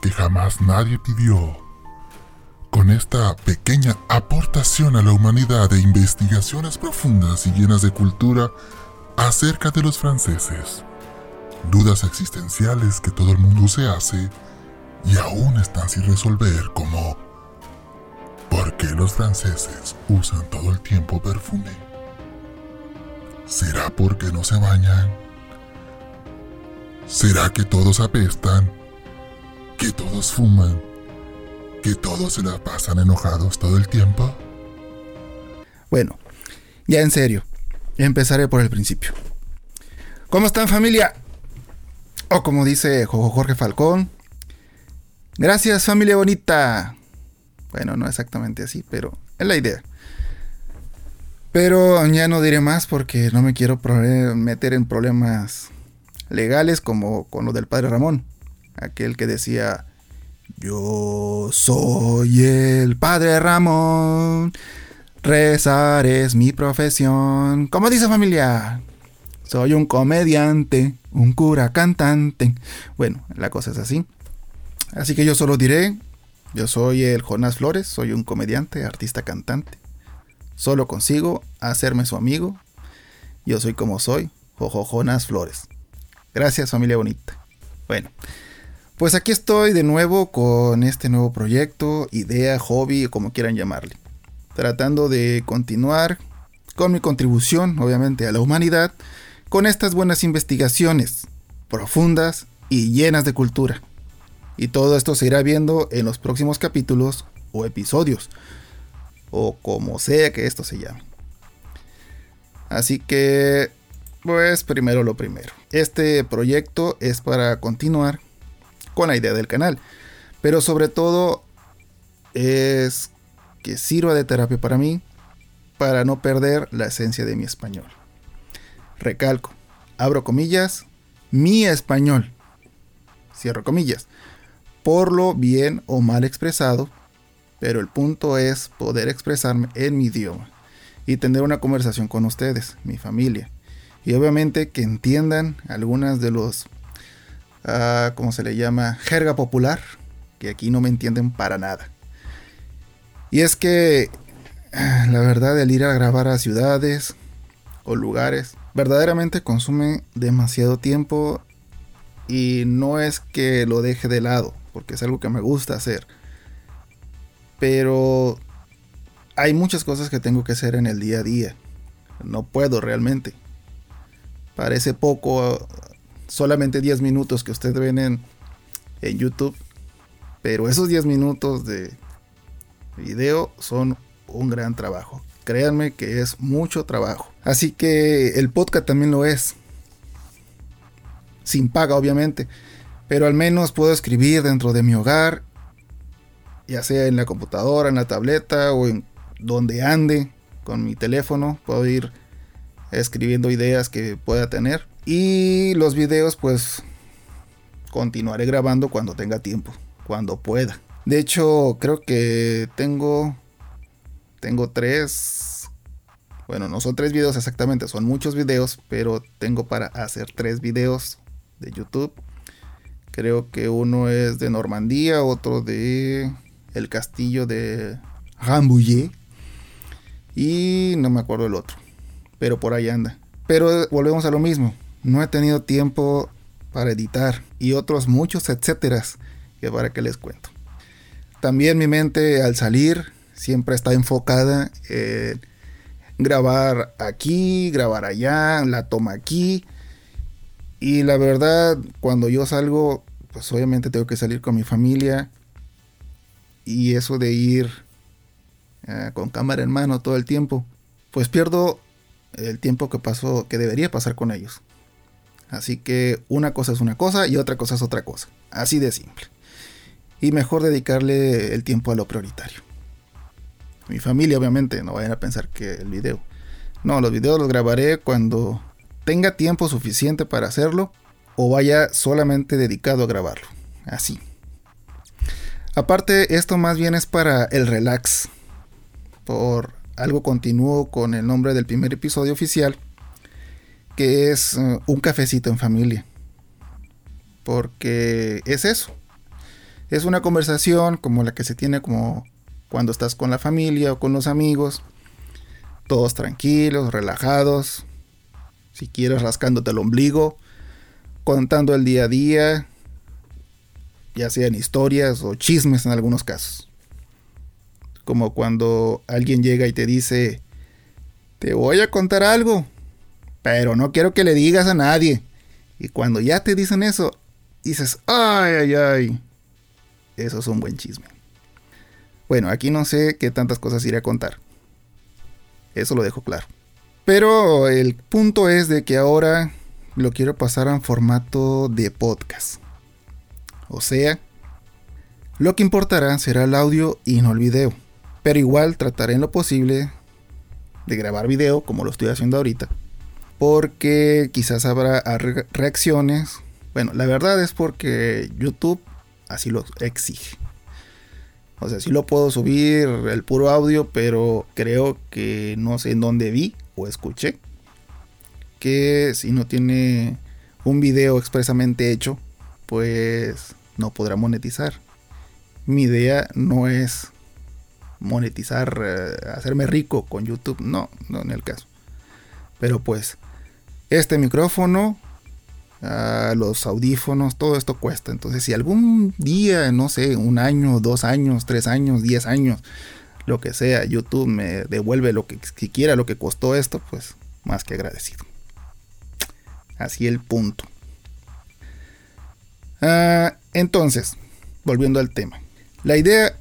que jamás nadie pidió. Con esta pequeña aportación a la humanidad de investigaciones profundas y llenas de cultura acerca de los franceses, dudas existenciales que todo el mundo se hace y aún están sin resolver como ¿por qué los franceses usan todo el tiempo perfume? ¿Será porque no se bañan? ¿Será que todos apestan? ¿Que todos fuman? ¿Que todos se la pasan enojados todo el tiempo? Bueno, ya en serio, empezaré por el principio. ¿Cómo están familia? O como dice Jorge Falcón, gracias familia bonita. Bueno, no exactamente así, pero es la idea. Pero ya no diré más porque no me quiero meter en problemas legales como con lo del padre Ramón, aquel que decía, yo soy el padre Ramón, rezar es mi profesión. ¿Cómo dice familia? Soy un comediante, un cura cantante. Bueno, la cosa es así. Así que yo solo diré, yo soy el Jonás Flores, soy un comediante, artista cantante. Solo consigo hacerme su amigo. Yo soy como soy, Jojo Jonás Flores. Gracias familia bonita. Bueno, pues aquí estoy de nuevo con este nuevo proyecto, idea, hobby, como quieran llamarle. Tratando de continuar con mi contribución, obviamente, a la humanidad, con estas buenas investigaciones, profundas y llenas de cultura. Y todo esto se irá viendo en los próximos capítulos o episodios, o como sea que esto se llame. Así que pues primero lo primero. Este proyecto es para continuar con la idea del canal. Pero sobre todo es que sirva de terapia para mí para no perder la esencia de mi español. Recalco, abro comillas, mi español. Cierro comillas. Por lo bien o mal expresado, pero el punto es poder expresarme en mi idioma y tener una conversación con ustedes, mi familia y obviamente que entiendan algunas de los, uh, ¿cómo se le llama? Jerga popular, que aquí no me entienden para nada. Y es que, ah, la verdad, el ir a grabar a ciudades o lugares, verdaderamente consume demasiado tiempo y no es que lo deje de lado, porque es algo que me gusta hacer. Pero hay muchas cosas que tengo que hacer en el día a día. No puedo realmente. Parece poco, solamente 10 minutos que ustedes ven en, en YouTube. Pero esos 10 minutos de video son un gran trabajo. Créanme que es mucho trabajo. Así que el podcast también lo es. Sin paga, obviamente. Pero al menos puedo escribir dentro de mi hogar. Ya sea en la computadora, en la tableta o en donde ande con mi teléfono. Puedo ir escribiendo ideas que pueda tener. Y los videos pues continuaré grabando cuando tenga tiempo, cuando pueda. De hecho, creo que tengo tengo tres bueno, no son tres videos exactamente, son muchos videos, pero tengo para hacer tres videos de YouTube. Creo que uno es de Normandía, otro de el castillo de Rambouillet y no me acuerdo el otro pero por ahí anda. Pero volvemos a lo mismo, no he tenido tiempo para editar y otros muchos etcéteras que para que les cuento. También mi mente al salir siempre está enfocada en grabar aquí, grabar allá, la toma aquí. Y la verdad, cuando yo salgo, pues obviamente tengo que salir con mi familia. Y eso de ir eh, con cámara en mano todo el tiempo, pues pierdo el tiempo que pasó, que debería pasar con ellos. Así que una cosa es una cosa y otra cosa es otra cosa. Así de simple. Y mejor dedicarle el tiempo a lo prioritario. Mi familia, obviamente, no vayan a pensar que el video. No, los videos los grabaré cuando tenga tiempo suficiente para hacerlo o vaya solamente dedicado a grabarlo. Así. Aparte, esto más bien es para el relax. Por algo continúo con el nombre del primer episodio oficial, que es uh, un cafecito en familia. Porque es eso. Es una conversación como la que se tiene como cuando estás con la familia o con los amigos. Todos tranquilos, relajados. Si quieres rascándote el ombligo. Contando el día a día. Ya sean historias o chismes en algunos casos. Como cuando alguien llega y te dice, te voy a contar algo, pero no quiero que le digas a nadie. Y cuando ya te dicen eso, dices, ay, ay, ay, eso es un buen chisme. Bueno, aquí no sé qué tantas cosas iré a contar. Eso lo dejo claro. Pero el punto es de que ahora lo quiero pasar en formato de podcast. O sea, lo que importará será el audio y no el video. Pero igual trataré en lo posible de grabar video como lo estoy haciendo ahorita. Porque quizás habrá reacciones. Bueno, la verdad es porque YouTube así lo exige. O sea, sí lo puedo subir el puro audio, pero creo que no sé en dónde vi o escuché que si no tiene un video expresamente hecho, pues no podrá monetizar. Mi idea no es monetizar, eh, hacerme rico con YouTube, no, no en el caso. Pero pues, este micrófono los audífonos, todo esto cuesta. Entonces, si algún día, no sé, un año, dos años, tres años, diez años, lo que sea, YouTube me devuelve lo que quiera, lo que costó esto, pues más que agradecido. Así el punto. Ah, entonces, volviendo al tema. La idea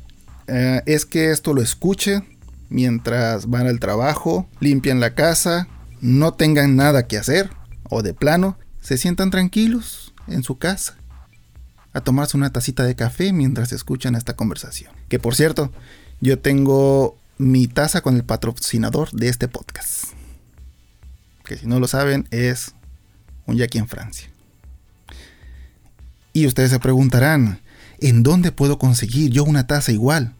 ah, es que esto lo escuche mientras van al trabajo, limpian la casa, no tengan nada que hacer o de plano se sientan tranquilos en su casa a tomarse una tacita de café mientras escuchan esta conversación. Que por cierto, yo tengo mi taza con el patrocinador de este podcast. Que si no lo saben es un Jackie en Francia. Y ustedes se preguntarán, ¿en dónde puedo conseguir yo una taza igual?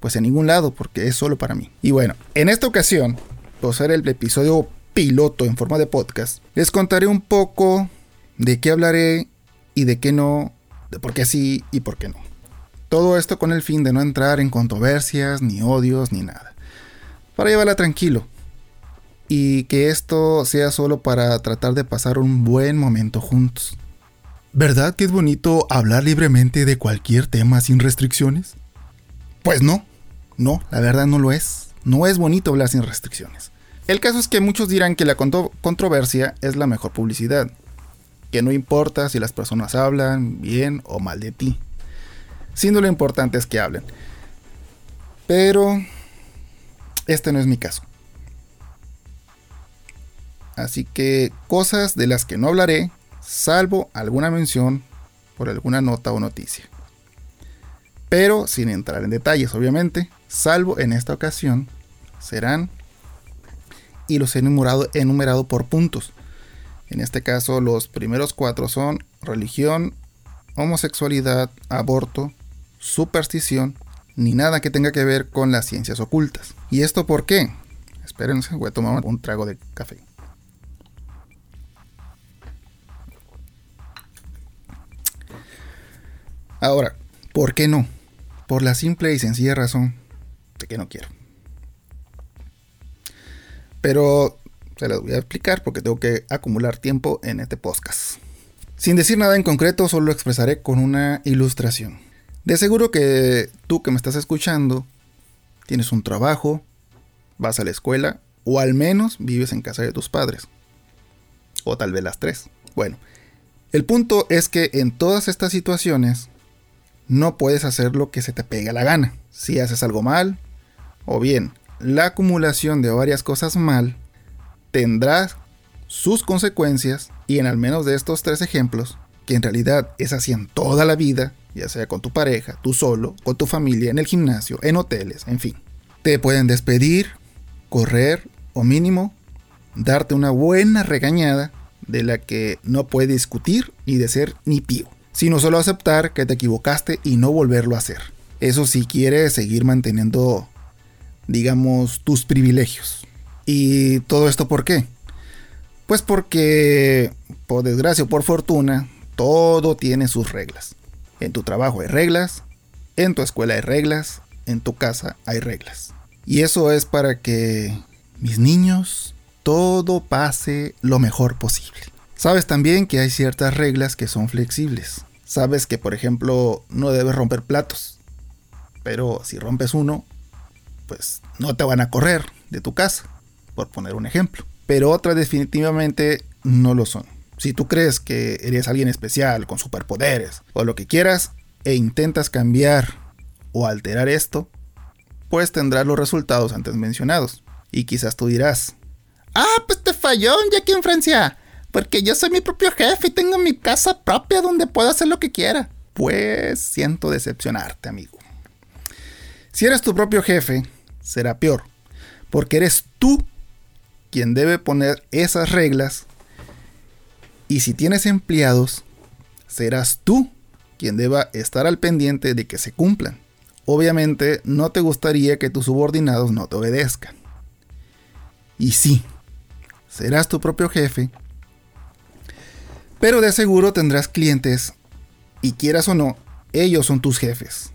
Pues en ningún lado, porque es solo para mí. Y bueno, en esta ocasión, por ser el episodio piloto en forma de podcast, les contaré un poco de qué hablaré y de qué no, de por qué sí y por qué no. Todo esto con el fin de no entrar en controversias, ni odios, ni nada. Para llevarla tranquilo. Y que esto sea solo para tratar de pasar un buen momento juntos. ¿Verdad que es bonito hablar libremente de cualquier tema sin restricciones? Pues no, no, la verdad no lo es. No es bonito hablar sin restricciones. El caso es que muchos dirán que la controversia es la mejor publicidad, que no importa si las personas hablan bien o mal de ti, siendo lo importante es que hablen. Pero este no es mi caso. Así que cosas de las que no hablaré, salvo alguna mención por alguna nota o noticia. Pero sin entrar en detalles, obviamente, salvo en esta ocasión, serán y los he enumerado, enumerado por puntos. En este caso, los primeros cuatro son religión, homosexualidad, aborto, superstición, ni nada que tenga que ver con las ciencias ocultas. ¿Y esto por qué? Espérense, voy a tomar un trago de café. Ahora, ¿por qué no? Por la simple y sencilla razón de que no quiero. Pero se las voy a explicar porque tengo que acumular tiempo en este podcast. Sin decir nada en concreto, solo lo expresaré con una ilustración. De seguro que tú que me estás escuchando tienes un trabajo, vas a la escuela o al menos vives en casa de tus padres. O tal vez las tres. Bueno, el punto es que en todas estas situaciones no puedes hacer lo que se te pega la gana. Si haces algo mal, o bien la acumulación de varias cosas mal tendrá sus consecuencias y en al menos de estos tres ejemplos, que en realidad es así en toda la vida, ya sea con tu pareja, tú solo, con tu familia, en el gimnasio, en hoteles, en fin. Te pueden despedir, correr o mínimo darte una buena regañada de la que no puedes discutir ni de ser ni pío, sino solo aceptar que te equivocaste y no volverlo a hacer. Eso si quieres seguir manteniendo digamos, tus privilegios. ¿Y todo esto por qué? Pues porque, por desgracia o por fortuna, todo tiene sus reglas. En tu trabajo hay reglas, en tu escuela hay reglas, en tu casa hay reglas. Y eso es para que mis niños todo pase lo mejor posible. Sabes también que hay ciertas reglas que son flexibles. Sabes que, por ejemplo, no debes romper platos. Pero si rompes uno, pues no te van a correr de tu casa, por poner un ejemplo. Pero otras definitivamente no lo son. Si tú crees que eres alguien especial, con superpoderes, o lo que quieras, e intentas cambiar o alterar esto, pues tendrás los resultados antes mencionados. Y quizás tú dirás, ah, pues te falló ya aquí en Francia, porque yo soy mi propio jefe y tengo mi casa propia donde puedo hacer lo que quiera. Pues siento decepcionarte, amigo. Si eres tu propio jefe, será peor, porque eres tú quien debe poner esas reglas y si tienes empleados, serás tú quien deba estar al pendiente de que se cumplan. Obviamente no te gustaría que tus subordinados no te obedezcan. Y sí, serás tu propio jefe, pero de seguro tendrás clientes y quieras o no, ellos son tus jefes,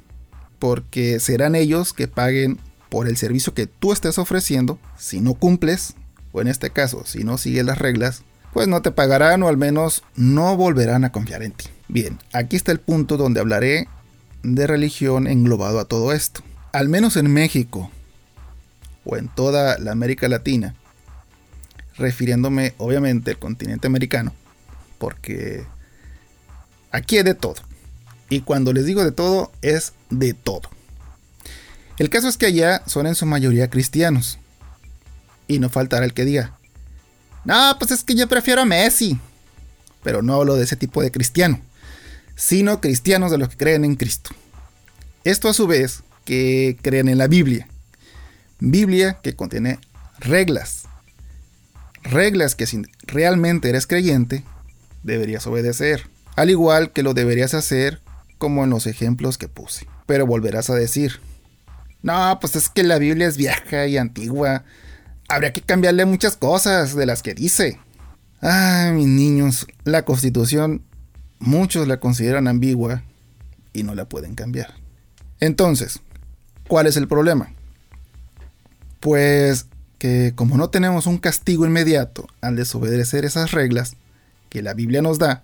porque serán ellos que paguen por el servicio que tú estés ofreciendo si no cumples, o en este caso, si no sigues las reglas, pues no te pagarán o al menos no volverán a confiar en ti. Bien, aquí está el punto donde hablaré de religión englobado a todo esto. Al menos en México o en toda la América Latina, refiriéndome obviamente al continente americano, porque aquí es de todo. Y cuando les digo de todo, es de todo. El caso es que allá son en su mayoría cristianos. Y no faltará el que diga, no, pues es que yo prefiero a Messi. Pero no hablo de ese tipo de cristiano, sino cristianos de los que creen en Cristo. Esto a su vez que creen en la Biblia. Biblia que contiene reglas. Reglas que si realmente eres creyente, deberías obedecer. Al igual que lo deberías hacer como en los ejemplos que puse. Pero volverás a decir, no, pues es que la Biblia es vieja y antigua. Habría que cambiarle muchas cosas de las que dice. Ah, mis niños, la constitución muchos la consideran ambigua y no la pueden cambiar. Entonces, ¿cuál es el problema? Pues que como no tenemos un castigo inmediato al desobedecer esas reglas que la Biblia nos da,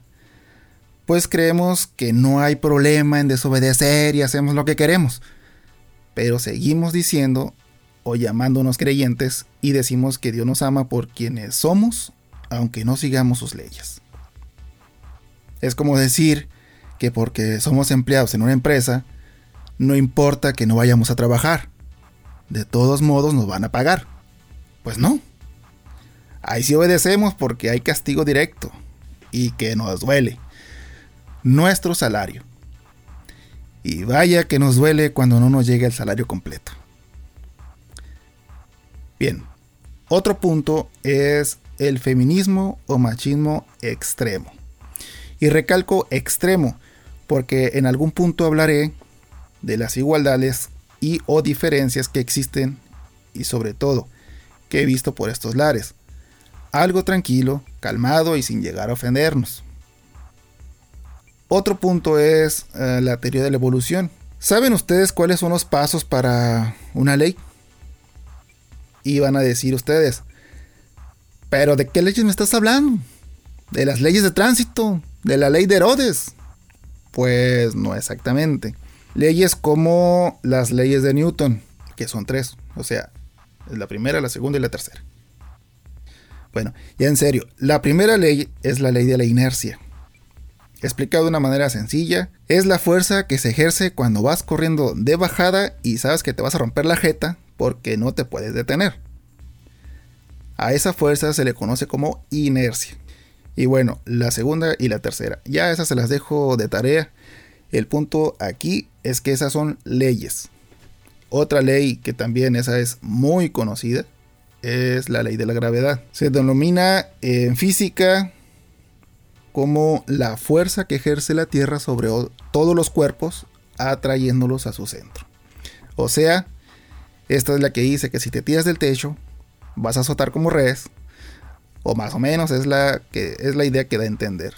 pues creemos que no hay problema en desobedecer y hacemos lo que queremos pero seguimos diciendo o llamándonos creyentes y decimos que Dios nos ama por quienes somos, aunque no sigamos sus leyes. Es como decir que porque somos empleados en una empresa, no importa que no vayamos a trabajar. De todos modos nos van a pagar. Pues no. Ahí sí obedecemos porque hay castigo directo y que nos duele. Nuestro salario. Y vaya que nos duele cuando no nos llega el salario completo. Bien, otro punto es el feminismo o machismo extremo. Y recalco extremo porque en algún punto hablaré de las igualdades y o diferencias que existen y sobre todo que he visto por estos lares. Algo tranquilo, calmado y sin llegar a ofendernos. Otro punto es eh, la teoría de la evolución. ¿Saben ustedes cuáles son los pasos para una ley? Y van a decir ustedes, pero ¿de qué leyes me estás hablando? ¿De las leyes de tránsito? ¿De la ley de Herodes? Pues no exactamente. Leyes como las leyes de Newton, que son tres. O sea, la primera, la segunda y la tercera. Bueno, ya en serio, la primera ley es la ley de la inercia. Explicado de una manera sencilla, es la fuerza que se ejerce cuando vas corriendo de bajada y sabes que te vas a romper la jeta porque no te puedes detener. A esa fuerza se le conoce como inercia. Y bueno, la segunda y la tercera, ya esas se las dejo de tarea. El punto aquí es que esas son leyes. Otra ley que también esa es muy conocida es la ley de la gravedad. Se denomina en física como la fuerza que ejerce la Tierra sobre todos los cuerpos, atrayéndolos a su centro. O sea, esta es la que dice que si te tiras del techo, vas a azotar como res, o más o menos es la, que, es la idea que da a entender.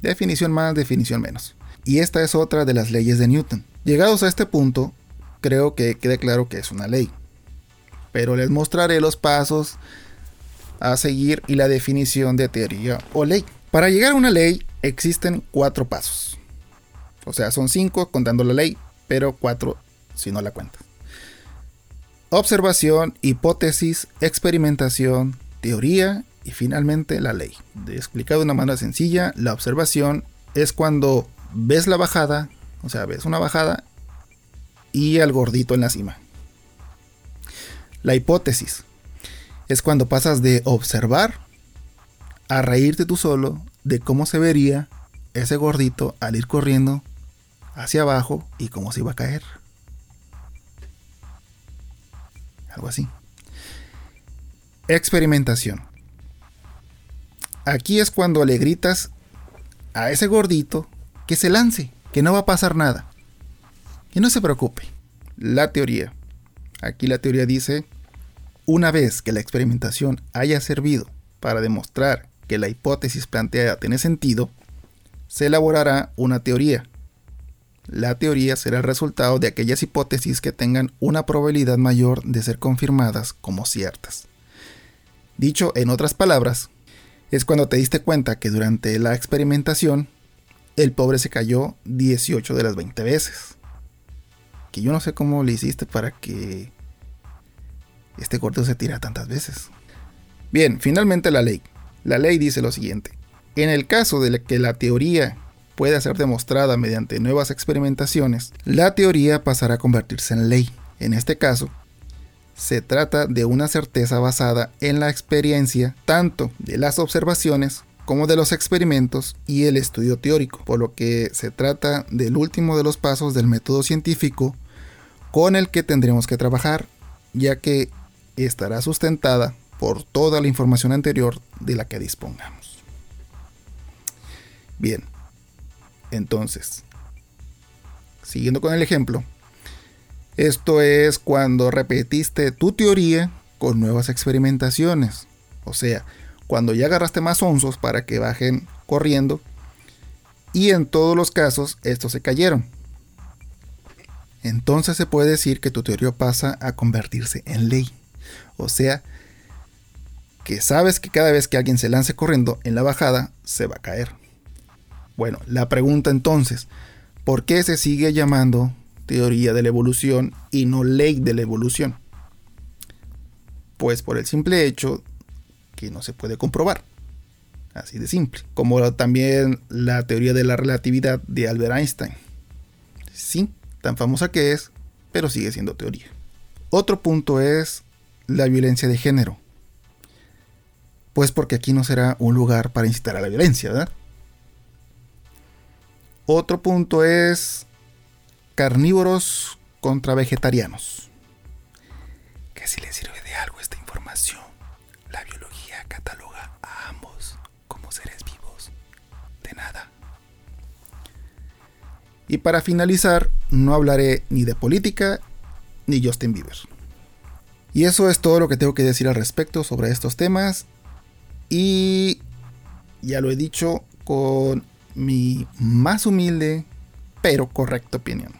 Definición más, definición menos. Y esta es otra de las leyes de Newton. Llegados a este punto, creo que quede claro que es una ley. Pero les mostraré los pasos a seguir y la definición de teoría o ley. Para llegar a una ley existen cuatro pasos. O sea, son cinco contando la ley, pero cuatro si no la cuentas. Observación, hipótesis, experimentación, teoría y finalmente la ley. De explicado de una manera sencilla, la observación es cuando ves la bajada, o sea, ves una bajada y al gordito en la cima. La hipótesis es cuando pasas de observar a reírte tú solo de cómo se vería ese gordito al ir corriendo hacia abajo y cómo se iba a caer. Algo así. Experimentación. Aquí es cuando le gritas a ese gordito que se lance, que no va a pasar nada. Y no se preocupe. La teoría. Aquí la teoría dice, una vez que la experimentación haya servido para demostrar que la hipótesis planteada tiene sentido, se elaborará una teoría. La teoría será el resultado de aquellas hipótesis que tengan una probabilidad mayor de ser confirmadas como ciertas. Dicho en otras palabras, es cuando te diste cuenta que durante la experimentación el pobre se cayó 18 de las 20 veces. Que yo no sé cómo le hiciste para que este gordo se tira tantas veces. Bien, finalmente la ley. La ley dice lo siguiente. En el caso de que la teoría pueda ser demostrada mediante nuevas experimentaciones, la teoría pasará a convertirse en ley. En este caso, se trata de una certeza basada en la experiencia tanto de las observaciones como de los experimentos y el estudio teórico, por lo que se trata del último de los pasos del método científico con el que tendremos que trabajar, ya que estará sustentada por toda la información anterior de la que dispongamos. Bien, entonces, siguiendo con el ejemplo, esto es cuando repetiste tu teoría con nuevas experimentaciones. O sea, cuando ya agarraste más onzos para que bajen corriendo y en todos los casos estos se cayeron. Entonces se puede decir que tu teoría pasa a convertirse en ley. O sea, que sabes que cada vez que alguien se lance corriendo en la bajada, se va a caer. Bueno, la pregunta entonces, ¿por qué se sigue llamando teoría de la evolución y no ley de la evolución? Pues por el simple hecho que no se puede comprobar. Así de simple. Como también la teoría de la relatividad de Albert Einstein. Sí, tan famosa que es, pero sigue siendo teoría. Otro punto es la violencia de género. Pues porque aquí no será un lugar para incitar a la violencia, ¿verdad? Otro punto es carnívoros contra vegetarianos. ¿Qué si le sirve de algo esta información, la biología cataloga a ambos como seres vivos. De nada. Y para finalizar, no hablaré ni de política ni Justin Bieber. Y eso es todo lo que tengo que decir al respecto sobre estos temas. Y ya lo he dicho con mi más humilde pero correcta opinión.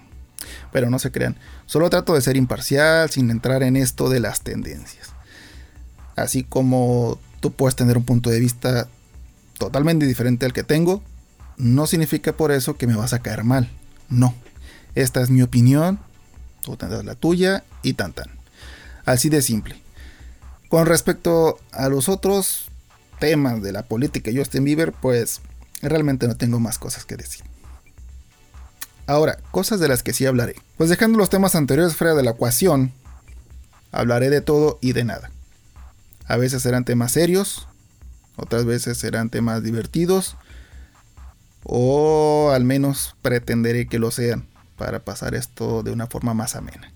Pero no se crean, solo trato de ser imparcial sin entrar en esto de las tendencias. Así como tú puedes tener un punto de vista totalmente diferente al que tengo, no significa por eso que me vas a caer mal. No, esta es mi opinión, tú tendrás la tuya y tan tan. Así de simple. Con respecto a los otros temas de la política Justin Bieber, pues realmente no tengo más cosas que decir. Ahora, cosas de las que sí hablaré. Pues dejando los temas anteriores fuera de la ecuación, hablaré de todo y de nada. A veces serán temas serios, otras veces serán temas divertidos, o al menos pretenderé que lo sean para pasar esto de una forma más amena.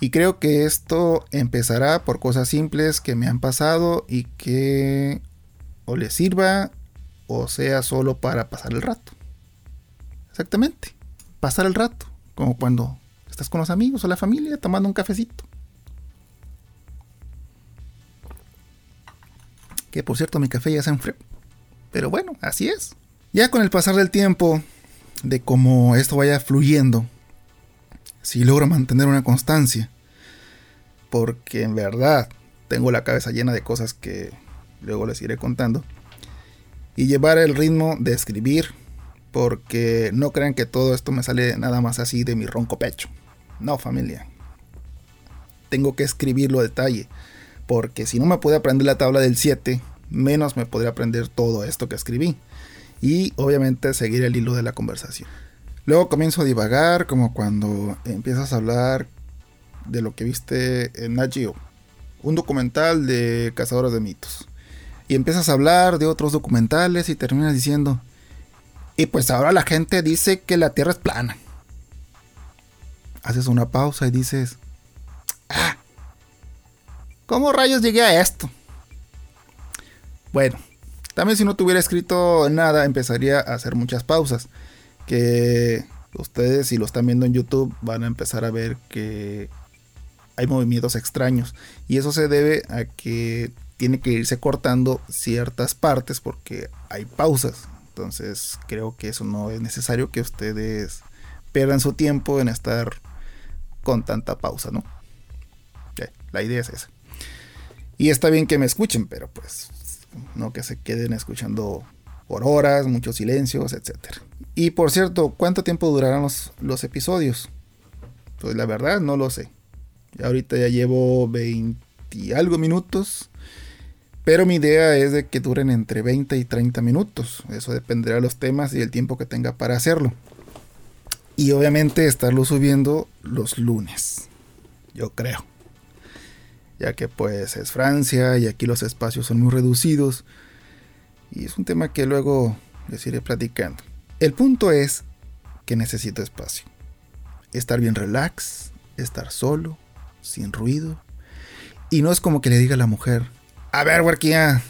Y creo que esto empezará por cosas simples que me han pasado y que o les sirva o sea solo para pasar el rato. Exactamente. Pasar el rato. Como cuando estás con los amigos o la familia tomando un cafecito. Que por cierto mi café ya se enfrió. Pero bueno, así es. Ya con el pasar del tiempo de cómo esto vaya fluyendo, si logro mantener una constancia, porque en verdad tengo la cabeza llena de cosas que luego les iré contando, y llevar el ritmo de escribir, porque no crean que todo esto me sale nada más así de mi ronco pecho. No, familia. Tengo que escribirlo a detalle, porque si no me puedo aprender la tabla del 7, menos me podría aprender todo esto que escribí. Y obviamente seguir el hilo de la conversación. Luego comienzo a divagar, como cuando empiezas a hablar de lo que viste en Nagio, un documental de cazadores de mitos. Y empiezas a hablar de otros documentales y terminas diciendo, y pues ahora la gente dice que la Tierra es plana. Haces una pausa y dices, ah, ¿cómo rayos llegué a esto? Bueno, también si no tuviera escrito nada, empezaría a hacer muchas pausas. Que ustedes, si lo están viendo en YouTube, van a empezar a ver que hay movimientos extraños. Y eso se debe a que tiene que irse cortando ciertas partes porque hay pausas. Entonces creo que eso no es necesario que ustedes pierdan su tiempo en estar con tanta pausa, ¿no? la idea es esa. Y está bien que me escuchen, pero pues no que se queden escuchando por horas, muchos silencios, etc. Y por cierto, ¿cuánto tiempo durarán los, episodios? Pues la verdad no lo sé. ahorita ya llevo 20 y algo minutos. Pero mi idea es de que duren entre 20 y 30 minutos. Eso dependerá de los temas y el tiempo que tenga para hacerlo. Y obviamente estarlo subiendo los lunes. Yo creo ya que pues es Francia y aquí los espacios son muy reducidos. Y es un tema que luego les iré platicando. El punto es que necesito espacio. Estar bien relax, estar solo, sin ruido. Y no es como que le diga a la mujer, a ver, huerquía,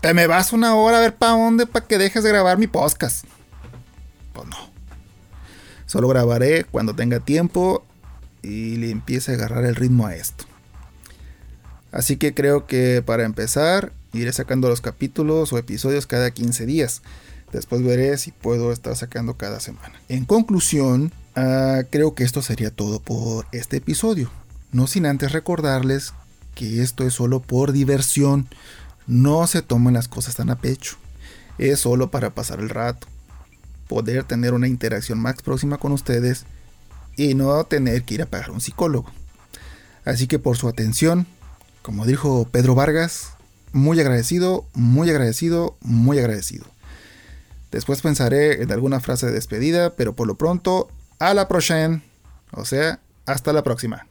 te me vas una hora a ver para dónde para que dejes de grabar mi podcast. Pues no. Solo grabaré cuando tenga tiempo y le empiece a agarrar el ritmo a esto. Así que creo que para empezar, iré sacando los capítulos o episodios cada 15 días. Después veré si puedo estar sacando cada semana. En conclusión, ah, creo que esto sería todo por este episodio. No sin antes recordarles que esto es solo por diversión. No se tomen las cosas tan a pecho. Es solo para pasar el rato. Poder tener una interacción más próxima con ustedes y no tener que ir a pagar un psicólogo. Así que por su atención, como dijo Pedro Vargas, muy agradecido, muy agradecido, muy agradecido. Después pensaré en alguna frase de despedida, pero por lo pronto, a la próxima. O sea, hasta la próxima.